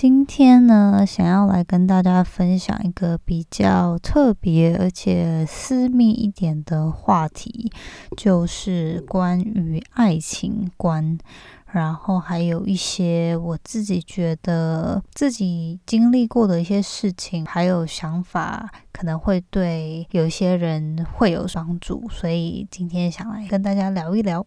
今天呢，想要来跟大家分享一个比较特别而且私密一点的话题，就是关于爱情观，然后还有一些我自己觉得自己经历过的一些事情，还有想法，可能会对有些人会有帮助，所以今天想来跟大家聊一聊。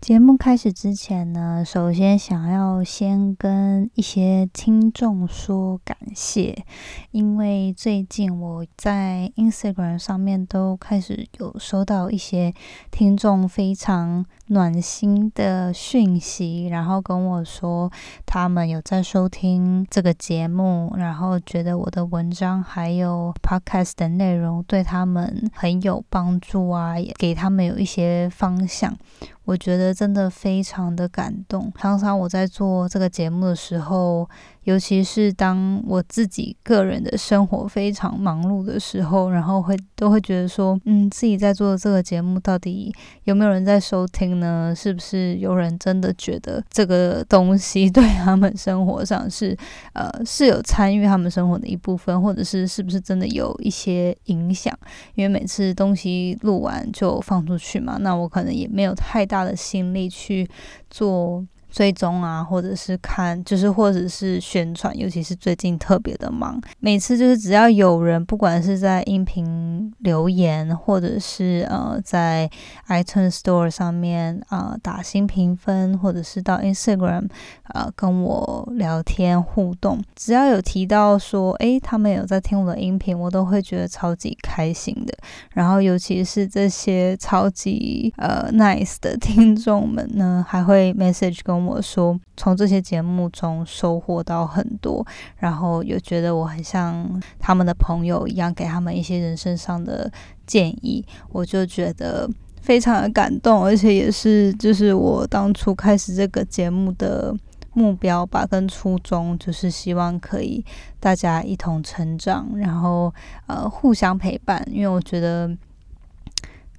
节目开始之前呢，首先想要先跟一些听众说感谢，因为最近我在 Instagram 上面都开始有收到一些听众非常暖心的讯息，然后跟我说他们有在收听这个节目，然后觉得我的文章还有 Podcast 的内容对他们很有帮助啊，也给他们有一些方向。我觉得真的非常的感动。常常我在做这个节目的时候。尤其是当我自己个人的生活非常忙碌的时候，然后会都会觉得说，嗯，自己在做这个节目到底有没有人在收听呢？是不是有人真的觉得这个东西对他们生活上是呃是有参与他们生活的一部分，或者是是不是真的有一些影响？因为每次东西录完就放出去嘛，那我可能也没有太大的心力去做。追踪啊，或者是看，就是或者是宣传，尤其是最近特别的忙。每次就是只要有人，不管是在音频留言，或者是呃在 iTunes Store 上面啊打新评分，或者是到 Instagram 啊跟我聊天互动，只要有提到说，诶，他们有在听我的音频，我都会觉得超级开心的。然后尤其是这些超级呃 nice 的 听众们呢，还会 message 跟。我说，从这些节目中收获到很多，然后又觉得我很像他们的朋友一样，给他们一些人生上的建议，我就觉得非常的感动，而且也是就是我当初开始这个节目的目标吧，跟初衷就是希望可以大家一同成长，然后呃互相陪伴，因为我觉得。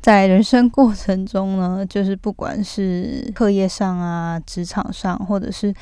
在人生过程中呢，就是不管是课业上啊、职场上，或者是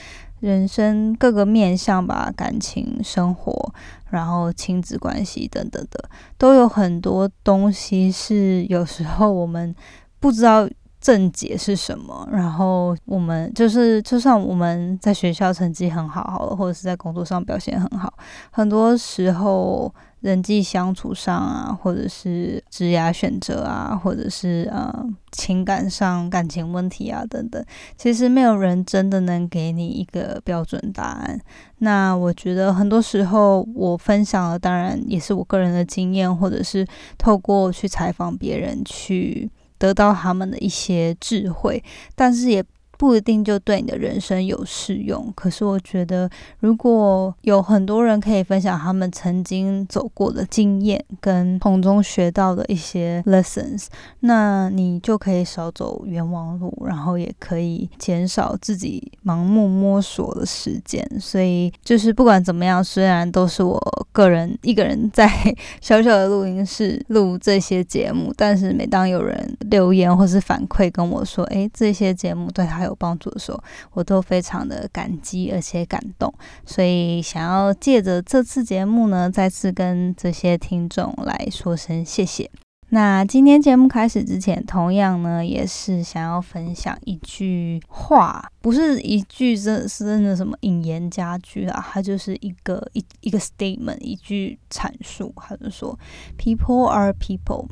人生各个面向吧，感情生活，然后亲子关系等等的，都有很多东西是有时候我们不知道症结是什么。然后我们就是，就算我们在学校成绩很好，好了，或者是在工作上表现很好，很多时候。人际相处上啊，或者是职业选择啊，或者是呃情感上感情问题啊等等，其实没有人真的能给你一个标准答案。那我觉得很多时候我分享的，当然也是我个人的经验，或者是透过去采访别人去得到他们的一些智慧，但是也。不一定就对你的人生有适用，可是我觉得，如果有很多人可以分享他们曾经走过的经验，跟从中学到的一些 lessons，那你就可以少走冤枉路，然后也可以减少自己盲目摸索的时间。所以，就是不管怎么样，虽然都是我个人一个人在 小小的录音室录这些节目，但是每当有人留言或是反馈跟我说，诶，这些节目对他有。有帮助的时候，我都非常的感激而且感动，所以想要借着这次节目呢，再次跟这些听众来说声谢谢。那今天节目开始之前，同样呢，也是想要分享一句话，不是一句真是真的什么引言佳句啊，它就是一个一一个 statement，一句阐述，它就说：“People are people。”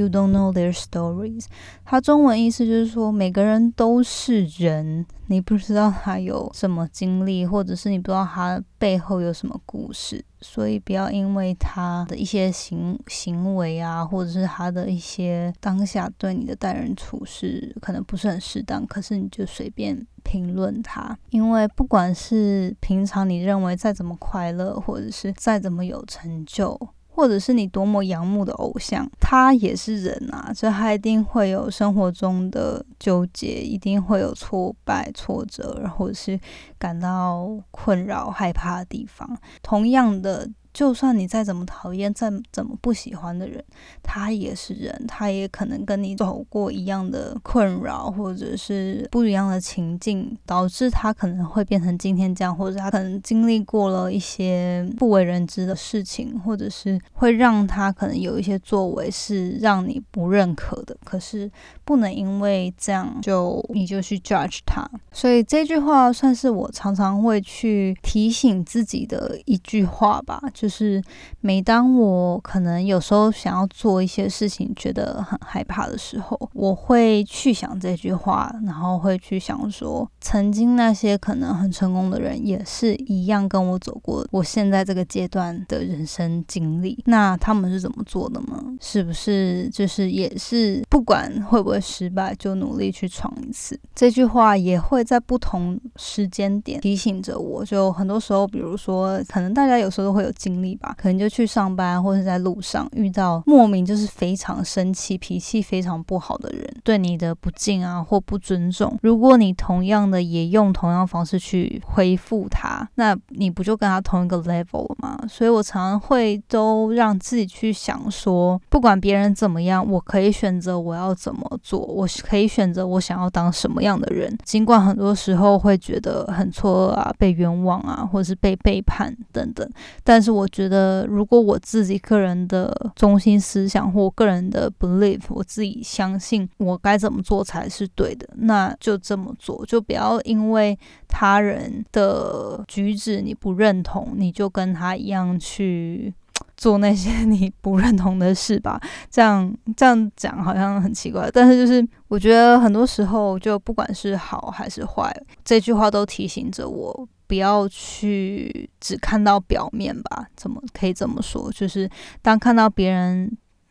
You don't know their stories。它中文意思就是说，每个人都是人，你不知道他有什么经历，或者是你不知道他背后有什么故事，所以不要因为他的一些行行为啊，或者是他的一些当下对你的待人处事可能不是很适当，可是你就随便评论他，因为不管是平常你认为再怎么快乐，或者是再怎么有成就。或者是你多么仰慕的偶像，他也是人啊，所以他一定会有生活中的纠结，一定会有挫败、挫折，或者是感到困扰、害怕的地方。同样的。就算你再怎么讨厌、再怎么不喜欢的人，他也是人，他也可能跟你走过一样的困扰，或者是不一样的情境，导致他可能会变成今天这样，或者他可能经历过了一些不为人知的事情，或者是会让他可能有一些作为是让你不认可的。可是不能因为这样就你就去 judge 他。所以这句话算是我常常会去提醒自己的一句话吧。就是每当我可能有时候想要做一些事情，觉得很害怕的时候，我会去想这句话，然后会去想说，曾经那些可能很成功的人，也是一样跟我走过我现在这个阶段的人生经历。那他们是怎么做的呢？是不是就是也是不管会不会失败，就努力去闯一次？这句话也会在不同时间点提醒着我。就很多时候，比如说，可能大家有时候都会有。经历吧，可能就去上班或者在路上遇到莫名就是非常生气、脾气非常不好的人，对你的不敬啊或不尊重。如果你同样的也用同样方式去回复他，那你不就跟他同一个 level 了吗？所以我常常会都让自己去想说，不管别人怎么样，我可以选择我要怎么做，我可以选择我想要当什么样的人。尽管很多时候会觉得很错愕啊、被冤枉啊，或者是被背叛等等，但是我。我觉得，如果我自己个人的中心思想或个人的 belief，我自己相信我该怎么做才是对的，那就这么做，就不要因为他人的举止你不认同，你就跟他一样去做那些你不认同的事吧。这样这样讲好像很奇怪，但是就是我觉得很多时候，就不管是好还是坏，这句话都提醒着我。不要去只看到表面吧？怎么可以这么说？就是当看到别人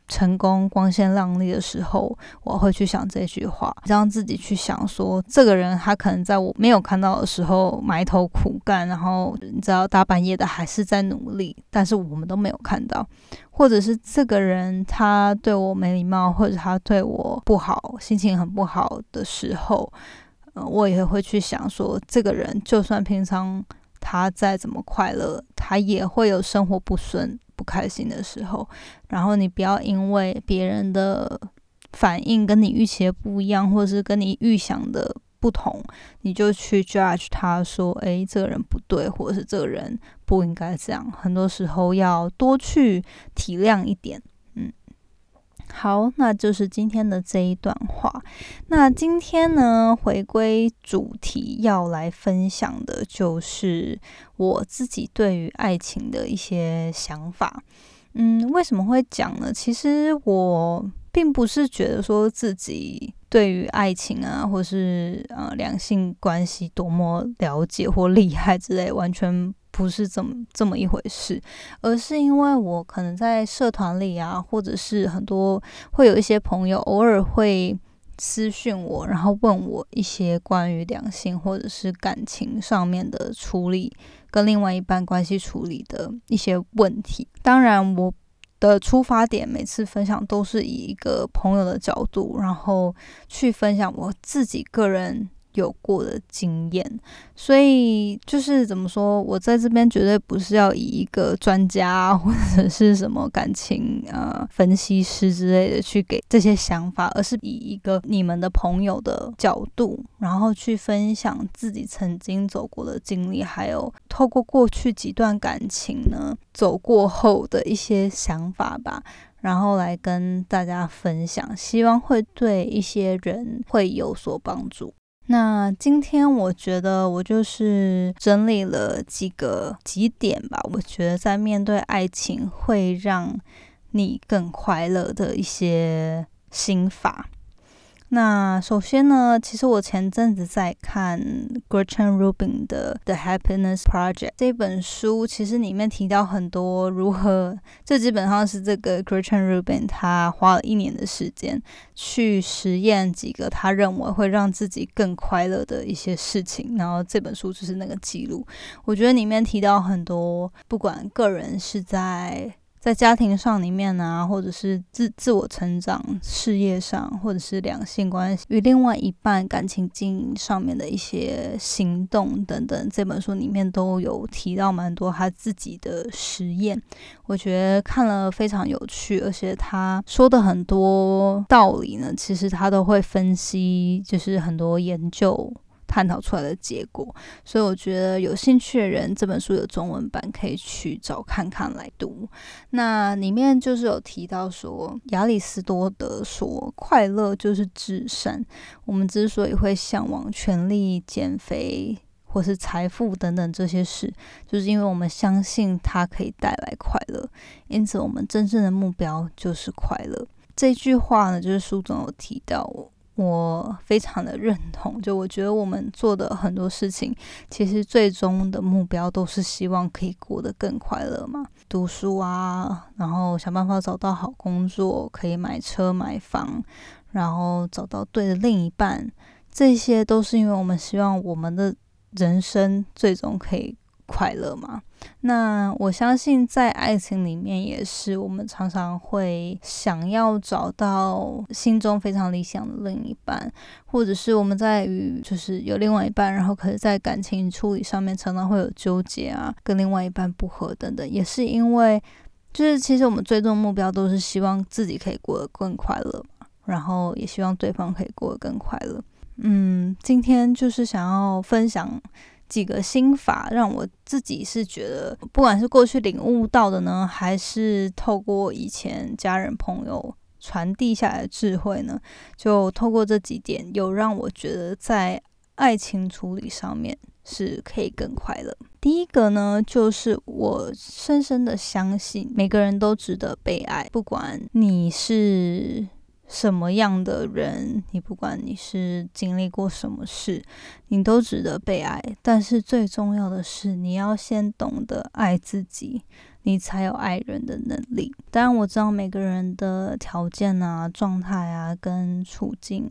成功、光鲜亮丽的时候，我会去想这句话，让自己去想说，这个人他可能在我没有看到的时候埋头苦干，然后你知道大半夜的还是在努力，但是我们都没有看到，或者是这个人他对我没礼貌，或者他对我不好，心情很不好的时候。我也会去想说，这个人就算平常他再怎么快乐，他也会有生活不顺、不开心的时候。然后你不要因为别人的反应跟你预期的不一样，或者是跟你预想的不同，你就去 judge 他说：“诶，这个人不对，或者是这个人不应该这样。”很多时候要多去体谅一点。好，那就是今天的这一段话。那今天呢，回归主题要来分享的就是我自己对于爱情的一些想法。嗯，为什么会讲呢？其实我并不是觉得说自己对于爱情啊，或是呃两性关系多么了解或厉害之类，完全。不是这么这么一回事，而是因为我可能在社团里啊，或者是很多会有一些朋友偶尔会私讯我，然后问我一些关于两性或者是感情上面的处理，跟另外一半关系处理的一些问题。当然，我的出发点每次分享都是以一个朋友的角度，然后去分享我自己个人。有过的经验，所以就是怎么说，我在这边绝对不是要以一个专家或者是什么感情啊分析师之类的去给这些想法，而是以一个你们的朋友的角度，然后去分享自己曾经走过的经历，还有透过过去几段感情呢走过后的一些想法吧。然后来跟大家分享，希望会对一些人会有所帮助。那今天我觉得我就是整理了几个几点吧，我觉得在面对爱情会让你更快乐的一些心法。那首先呢，其实我前阵子在看 Gretchen Rubin 的《The Happiness Project》这本书，其实里面提到很多如何，这基本上是这个 Gretchen Rubin 他花了一年的时间去实验几个他认为会让自己更快乐的一些事情，然后这本书就是那个记录。我觉得里面提到很多，不管个人是在。在家庭上里面啊，或者是自自我成长、事业上，或者是两性关系与另外一半感情经营上面的一些行动等等，这本书里面都有提到蛮多他自己的实验，我觉得看了非常有趣，而且他说的很多道理呢，其实他都会分析，就是很多研究。探讨出来的结果，所以我觉得有兴趣的人，这本书有中文版可以去找看看来读。那里面就是有提到说，亚里士多德说，快乐就是至善。我们之所以会向往权力、减肥或是财富等等这些事，就是因为我们相信它可以带来快乐。因此，我们真正的目标就是快乐。这句话呢，就是书中有提到。我非常的认同，就我觉得我们做的很多事情，其实最终的目标都是希望可以过得更快乐嘛。读书啊，然后想办法找到好工作，可以买车买房，然后找到对的另一半，这些都是因为我们希望我们的人生最终可以。快乐吗？那我相信在爱情里面也是，我们常常会想要找到心中非常理想的另一半，或者是我们在与就是有另外一半，然后可是在感情处理上面常常会有纠结啊，跟另外一半不合等等，也是因为就是其实我们最终目标都是希望自己可以过得更快乐，然后也希望对方可以过得更快乐。嗯，今天就是想要分享。几个心法让我自己是觉得，不管是过去领悟到的呢，还是透过以前家人朋友传递下来的智慧呢，就透过这几点，有让我觉得在爱情处理上面是可以更快乐。第一个呢，就是我深深的相信，每个人都值得被爱，不管你是。什么样的人，你不管你是经历过什么事，你都值得被爱。但是最重要的是，你要先懂得爱自己，你才有爱人的能力。当然，我知道每个人的条件啊、状态啊跟处境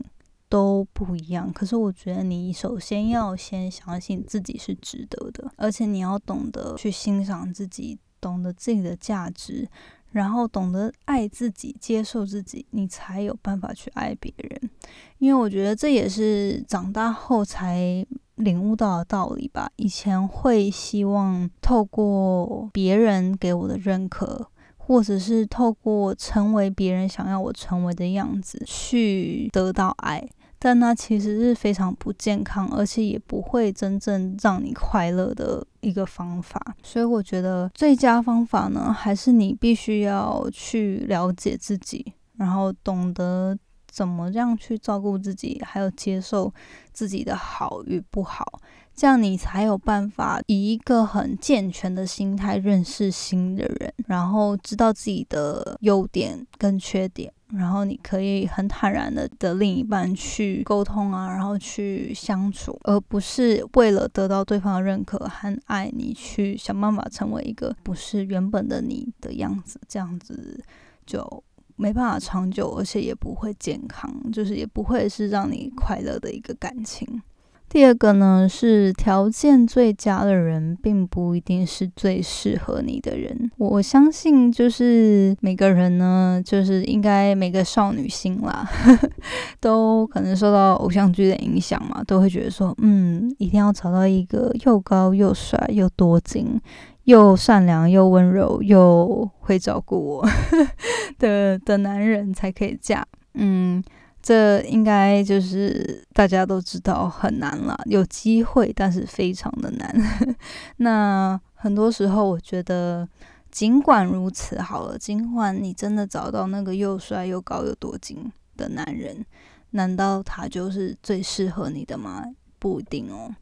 都不一样。可是，我觉得你首先要先相信自己是值得的，而且你要懂得去欣赏自己，懂得自己的价值。然后懂得爱自己、接受自己，你才有办法去爱别人。因为我觉得这也是长大后才领悟到的道理吧。以前会希望透过别人给我的认可，或者是透过成为别人想要我成为的样子去得到爱。但那其实是非常不健康，而且也不会真正让你快乐的一个方法。所以我觉得最佳方法呢，还是你必须要去了解自己，然后懂得怎么样去照顾自己，还有接受自己的好与不好，这样你才有办法以一个很健全的心态认识新的人，然后知道自己的优点跟缺点。然后你可以很坦然的的另一半去沟通啊，然后去相处，而不是为了得到对方的认可和爱你去想办法成为一个不是原本的你的样子，这样子就没办法长久，而且也不会健康，就是也不会是让你快乐的一个感情。第二个呢，是条件最佳的人，并不一定是最适合你的人。我相信，就是每个人呢，就是应该每个少女心啦，都可能受到偶像剧的影响嘛，都会觉得说，嗯，一定要找到一个又高又帅又多金又善良又温柔又会照顾我 的的男人才可以嫁。嗯。这应该就是大家都知道很难了，有机会，但是非常的难。那很多时候，我觉得尽管如此，好了，尽管你真的找到那个又帅又高又多金的男人，难道他就是最适合你的吗？不一定哦。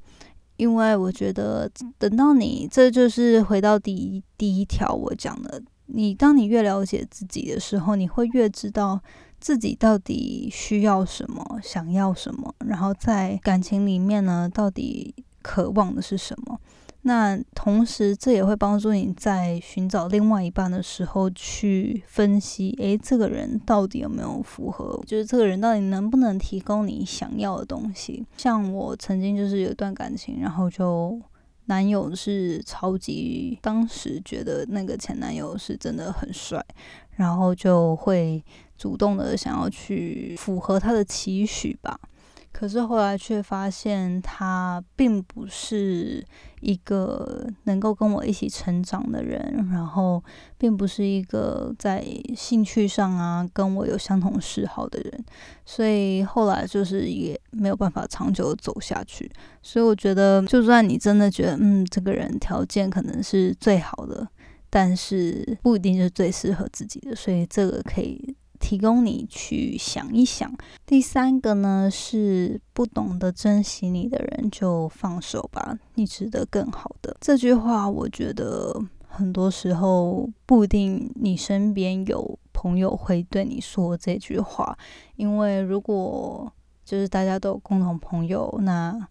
因为我觉得，等到你，这就是回到第一第一条我讲的，你当你越了解自己的时候，你会越知道自己到底需要什么，想要什么，然后在感情里面呢，到底渴望的是什么。那同时，这也会帮助你在寻找另外一半的时候去分析，诶，这个人到底有没有符合？就是这个人到底能不能提供你想要的东西？像我曾经就是有一段感情，然后就男友是超级，当时觉得那个前男友是真的很帅，然后就会主动的想要去符合他的期许吧。可是后来却发现，他并不是一个能够跟我一起成长的人，然后并不是一个在兴趣上啊跟我有相同嗜好的人，所以后来就是也没有办法长久走下去。所以我觉得，就算你真的觉得，嗯，这个人条件可能是最好的，但是不一定是最适合自己的，所以这个可以。提供你去想一想。第三个呢是不懂得珍惜你的人就放手吧，你值得更好的。这句话我觉得很多时候不一定你身边有朋友会对你说这句话，因为如果就是大家都有共同朋友，那。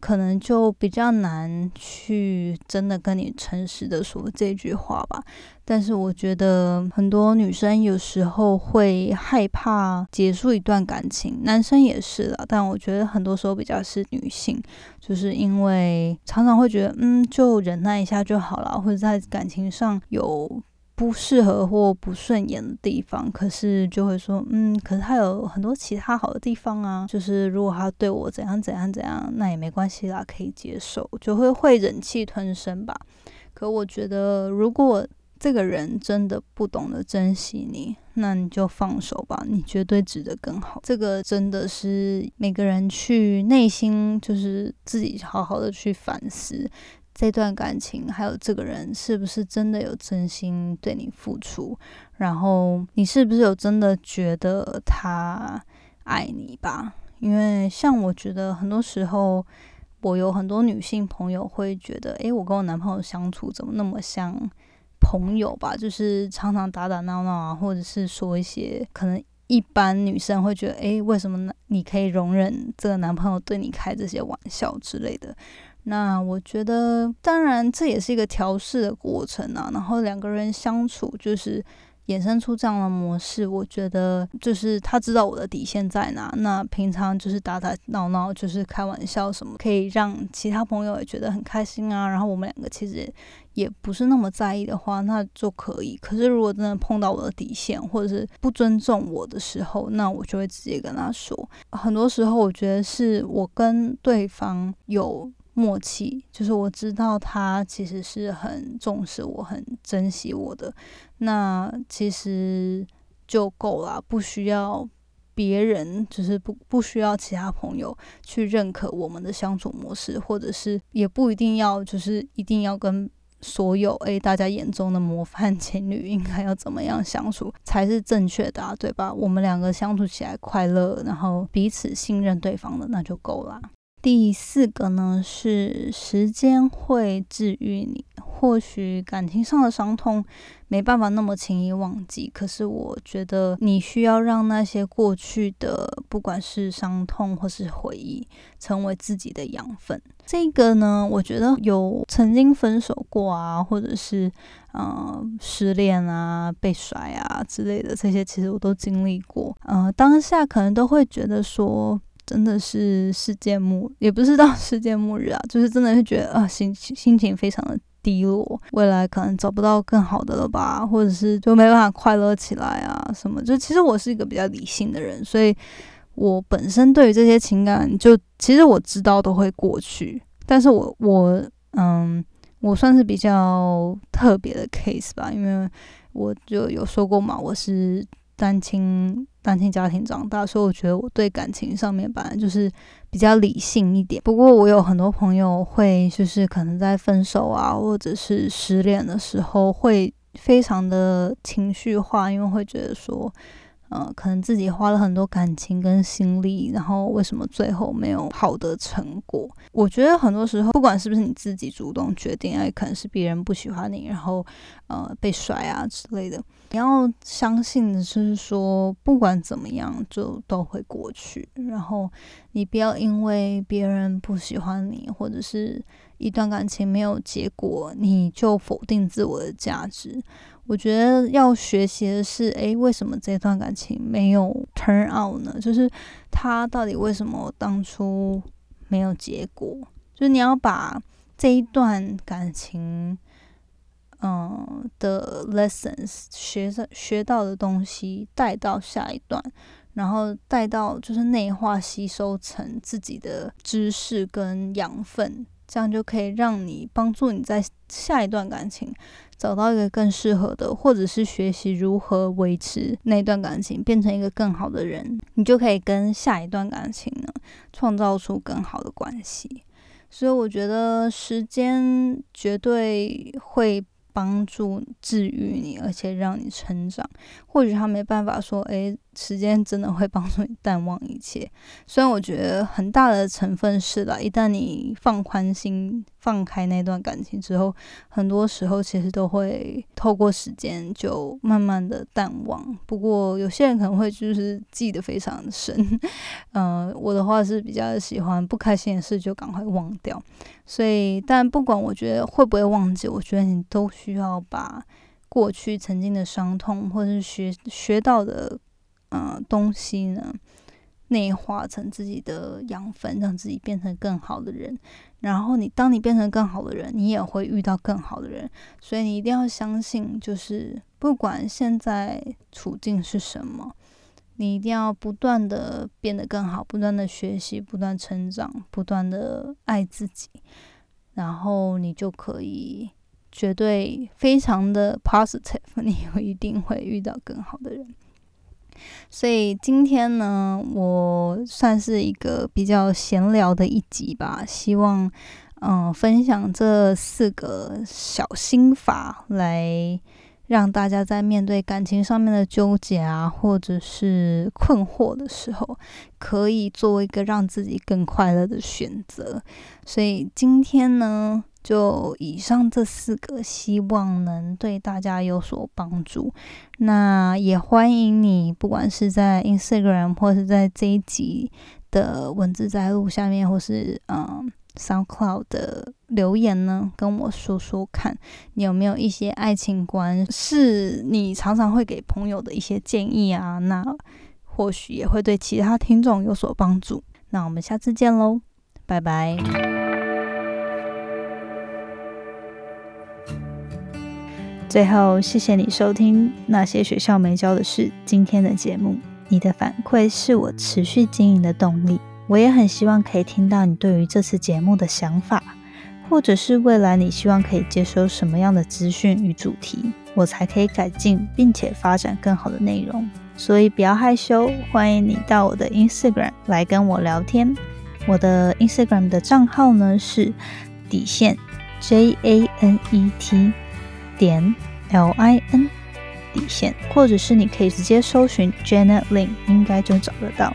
可能就比较难去真的跟你诚实的说这句话吧。但是我觉得很多女生有时候会害怕结束一段感情，男生也是了。但我觉得很多时候比较是女性，就是因为常常会觉得，嗯，就忍耐一下就好了，或者在感情上有。不适合或不顺眼的地方，可是就会说，嗯，可是他有很多其他好的地方啊。就是如果他对我怎样怎样怎样，那也没关系啦，可以接受，就会会忍气吞声吧。可我觉得，如果这个人真的不懂得珍惜你，那你就放手吧，你绝对值得更好。这个真的是每个人去内心，就是自己好好的去反思。这段感情，还有这个人是不是真的有真心对你付出？然后你是不是有真的觉得他爱你吧？因为像我觉得很多时候，我有很多女性朋友会觉得，诶，我跟我男朋友相处怎么那么像朋友吧？就是常常打打闹闹啊，或者是说一些可能一般女生会觉得，诶，为什么你可以容忍这个男朋友对你开这些玩笑之类的？那我觉得，当然这也是一个调试的过程啊。然后两个人相处，就是衍生出这样的模式。我觉得，就是他知道我的底线在哪。那平常就是打打闹闹，就是开玩笑什么，可以让其他朋友也觉得很开心啊。然后我们两个其实也不是那么在意的话，那就可以。可是如果真的碰到我的底线，或者是不尊重我的时候，那我就会直接跟他说。很多时候，我觉得是我跟对方有。默契就是我知道他其实是很重视我、很珍惜我的，那其实就够了，不需要别人，就是不不需要其他朋友去认可我们的相处模式，或者是也不一定要就是一定要跟所有诶大家眼中的模范情侣应该要怎么样相处才是正确的，啊对吧？我们两个相处起来快乐，然后彼此信任对方的，那就够了。第四个呢是时间会治愈你。或许感情上的伤痛没办法那么轻易忘记，可是我觉得你需要让那些过去的，不管是伤痛或是回忆，成为自己的养分。这个呢，我觉得有曾经分手过啊，或者是嗯失恋啊、被甩啊之类的，这些其实我都经历过。嗯，当下可能都会觉得说。真的是世界末，也不是到 世界末日啊，就是真的是觉得啊，心心情非常的低落，未来可能找不到更好的了吧，或者是就没办法快乐起来啊什么。就其实我是一个比较理性的人，所以我本身对于这些情感，就其实我知道都会过去，但是我我嗯，我算是比较特别的 case 吧，因为我就有说过嘛，我是。单亲单亲家庭长大，所以我觉得我对感情上面本来就是比较理性一点。不过我有很多朋友会，就是可能在分手啊，或者是失恋的时候，会非常的情绪化，因为会觉得说。呃，可能自己花了很多感情跟心力，然后为什么最后没有好的成果？我觉得很多时候，不管是不是你自己主动决定，也可能是别人不喜欢你，然后呃被甩啊之类的。你要相信的是说，不管怎么样，就都会过去。然后你不要因为别人不喜欢你，或者是一段感情没有结果，你就否定自我的价值。我觉得要学习的是，诶，为什么这段感情没有 turn out 呢？就是他到底为什么当初没有结果？就是你要把这一段感情，嗯的 lessons 学着学到的东西带到下一段，然后带到就是内化吸收成自己的知识跟养分，这样就可以让你帮助你在下一段感情。找到一个更适合的，或者是学习如何维持那段感情，变成一个更好的人，你就可以跟下一段感情呢创造出更好的关系。所以我觉得时间绝对会。帮助治愈你，而且让你成长。或许他没办法说，诶，时间真的会帮助你淡忘一切。虽然我觉得很大的成分是的，一旦你放宽心、放开那段感情之后，很多时候其实都会透过时间就慢慢的淡忘。不过有些人可能会就是记得非常深。嗯，我的话是比较喜欢不开心的事就赶快忘掉。所以，但不管我觉得会不会忘记，我觉得你都需要把过去曾经的伤痛，或者是学学到的嗯东西呢，内化成自己的养分，让自己变成更好的人。然后你当你变成更好的人，你也会遇到更好的人。所以你一定要相信，就是不管现在处境是什么，你一定要不断的变得更好，不断的学习，不断成长，不断的爱自己。然后你就可以绝对非常的 positive，你一定会遇到更好的人。所以今天呢，我算是一个比较闲聊的一集吧，希望嗯分享这四个小心法来。让大家在面对感情上面的纠结啊，或者是困惑的时候，可以做一个让自己更快乐的选择。所以今天呢，就以上这四个，希望能对大家有所帮助。那也欢迎你，不管是在 Instagram 或是在这一集的文字摘录下面，或是嗯。SoundCloud 的留言呢，跟我说说看，你有没有一些爱情观是你常常会给朋友的一些建议啊？那或许也会对其他听众有所帮助。那我们下次见喽，拜拜。最后，谢谢你收听那些学校没教的事今天的节目，你的反馈是我持续经营的动力。我也很希望可以听到你对于这次节目的想法，或者是未来你希望可以接收什么样的资讯与主题，我才可以改进并且发展更好的内容。所以不要害羞，欢迎你到我的 Instagram 来跟我聊天。我的 Instagram 的账号呢是底线 J A N E T 点 L I N 底线，或者是你可以直接搜寻 Janet Lin，应该就找得到。